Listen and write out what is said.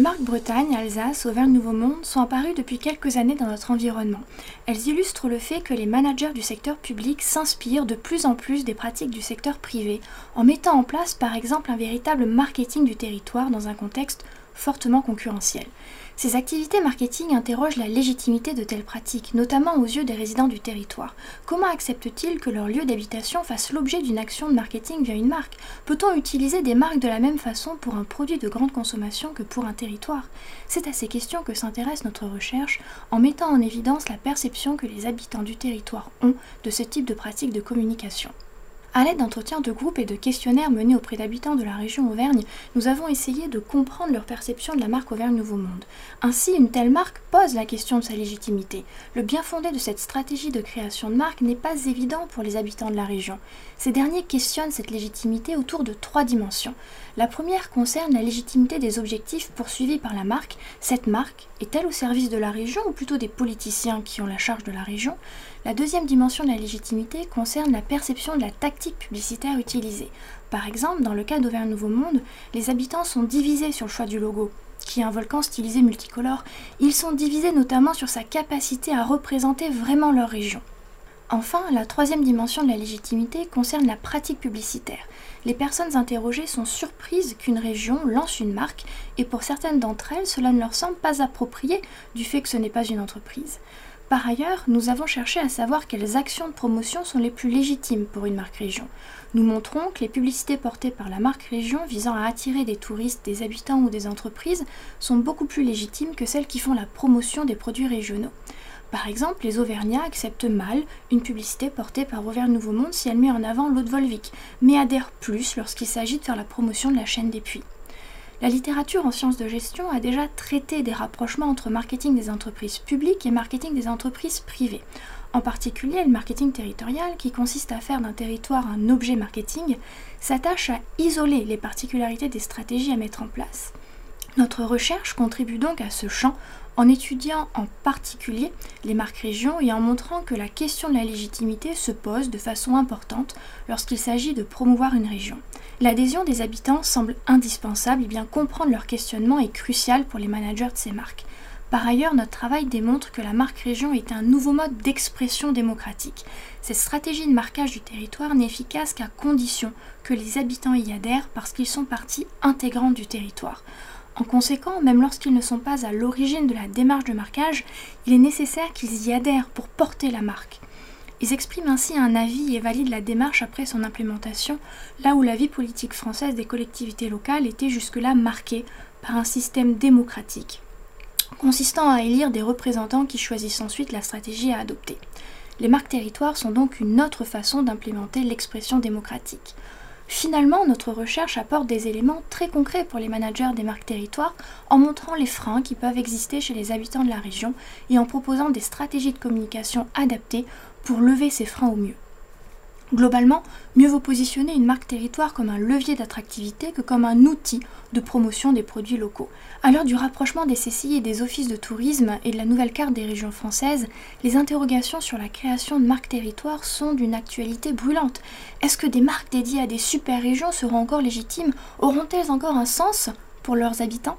marques Bretagne, Alsace, Auvergne-Nouveau Monde sont apparues depuis quelques années dans notre environnement. Elles illustrent le fait que les managers du secteur public s'inspirent de plus en plus des pratiques du secteur privé, en mettant en place par exemple un véritable marketing du territoire dans un contexte fortement concurrentiel. Ces activités marketing interrogent la légitimité de telles pratiques, notamment aux yeux des résidents du territoire. Comment acceptent-ils que leur lieu d'habitation fasse l'objet d'une action de marketing via une marque? Peut-on utiliser des marques de la même façon pour un produit de grande consommation que pour un territoire? C'est à ces questions que s'intéresse notre recherche en mettant en évidence la perception que les habitants du territoire ont de ce type de pratique de communication. À l'aide d'entretiens de groupe et de questionnaires menés auprès d'habitants de la région Auvergne, nous avons essayé de comprendre leur perception de la marque Auvergne Nouveau Monde. Ainsi, une telle marque pose la question de sa légitimité. Le bien fondé de cette stratégie de création de marque n'est pas évident pour les habitants de la région. Ces derniers questionnent cette légitimité autour de trois dimensions. La première concerne la légitimité des objectifs poursuivis par la marque. Cette marque est-elle au service de la région ou plutôt des politiciens qui ont la charge de la région? La deuxième dimension de la légitimité concerne la perception de la tactique publicitaire utilisée. Par exemple, dans le cas d'Auvergne Nouveau Monde, les habitants sont divisés sur le choix du logo qui est un volcan stylisé multicolore, ils sont divisés notamment sur sa capacité à représenter vraiment leur région. Enfin, la troisième dimension de la légitimité concerne la pratique publicitaire. Les personnes interrogées sont surprises qu'une région lance une marque et pour certaines d'entre elles, cela ne leur semble pas approprié du fait que ce n'est pas une entreprise. Par ailleurs, nous avons cherché à savoir quelles actions de promotion sont les plus légitimes pour une marque région. Nous montrons que les publicités portées par la marque région visant à attirer des touristes, des habitants ou des entreprises sont beaucoup plus légitimes que celles qui font la promotion des produits régionaux. Par exemple, les Auvergnats acceptent mal une publicité portée par Auvergne Nouveau Monde si elle met en avant l'eau de Volvic, mais adhèrent plus lorsqu'il s'agit de faire la promotion de la chaîne des puits. La littérature en sciences de gestion a déjà traité des rapprochements entre marketing des entreprises publiques et marketing des entreprises privées. En particulier, le marketing territorial, qui consiste à faire d'un territoire un objet marketing, s'attache à isoler les particularités des stratégies à mettre en place. Notre recherche contribue donc à ce champ en étudiant en particulier les marques régions et en montrant que la question de la légitimité se pose de façon importante lorsqu'il s'agit de promouvoir une région. L'adhésion des habitants semble indispensable et bien comprendre leur questionnement est crucial pour les managers de ces marques. Par ailleurs, notre travail démontre que la marque région est un nouveau mode d'expression démocratique. Cette stratégie de marquage du territoire n'est efficace qu'à condition que les habitants y adhèrent parce qu'ils sont partie intégrante du territoire. En conséquent, même lorsqu'ils ne sont pas à l'origine de la démarche de marquage, il est nécessaire qu'ils y adhèrent pour porter la marque. Ils expriment ainsi un avis et valident la démarche après son implémentation, là où la vie politique française des collectivités locales était jusque-là marquée par un système démocratique, consistant à élire des représentants qui choisissent ensuite la stratégie à adopter. Les marques territoires sont donc une autre façon d'implémenter l'expression démocratique. Finalement, notre recherche apporte des éléments très concrets pour les managers des marques territoires en montrant les freins qui peuvent exister chez les habitants de la région et en proposant des stratégies de communication adaptées pour lever ces freins au mieux. Globalement, mieux vaut positionner une marque territoire comme un levier d'attractivité que comme un outil de promotion des produits locaux. À l'heure du rapprochement des CCI et des offices de tourisme et de la nouvelle carte des régions françaises, les interrogations sur la création de marques territoires sont d'une actualité brûlante. Est-ce que des marques dédiées à des super régions seront encore légitimes? Auront-elles encore un sens pour leurs habitants?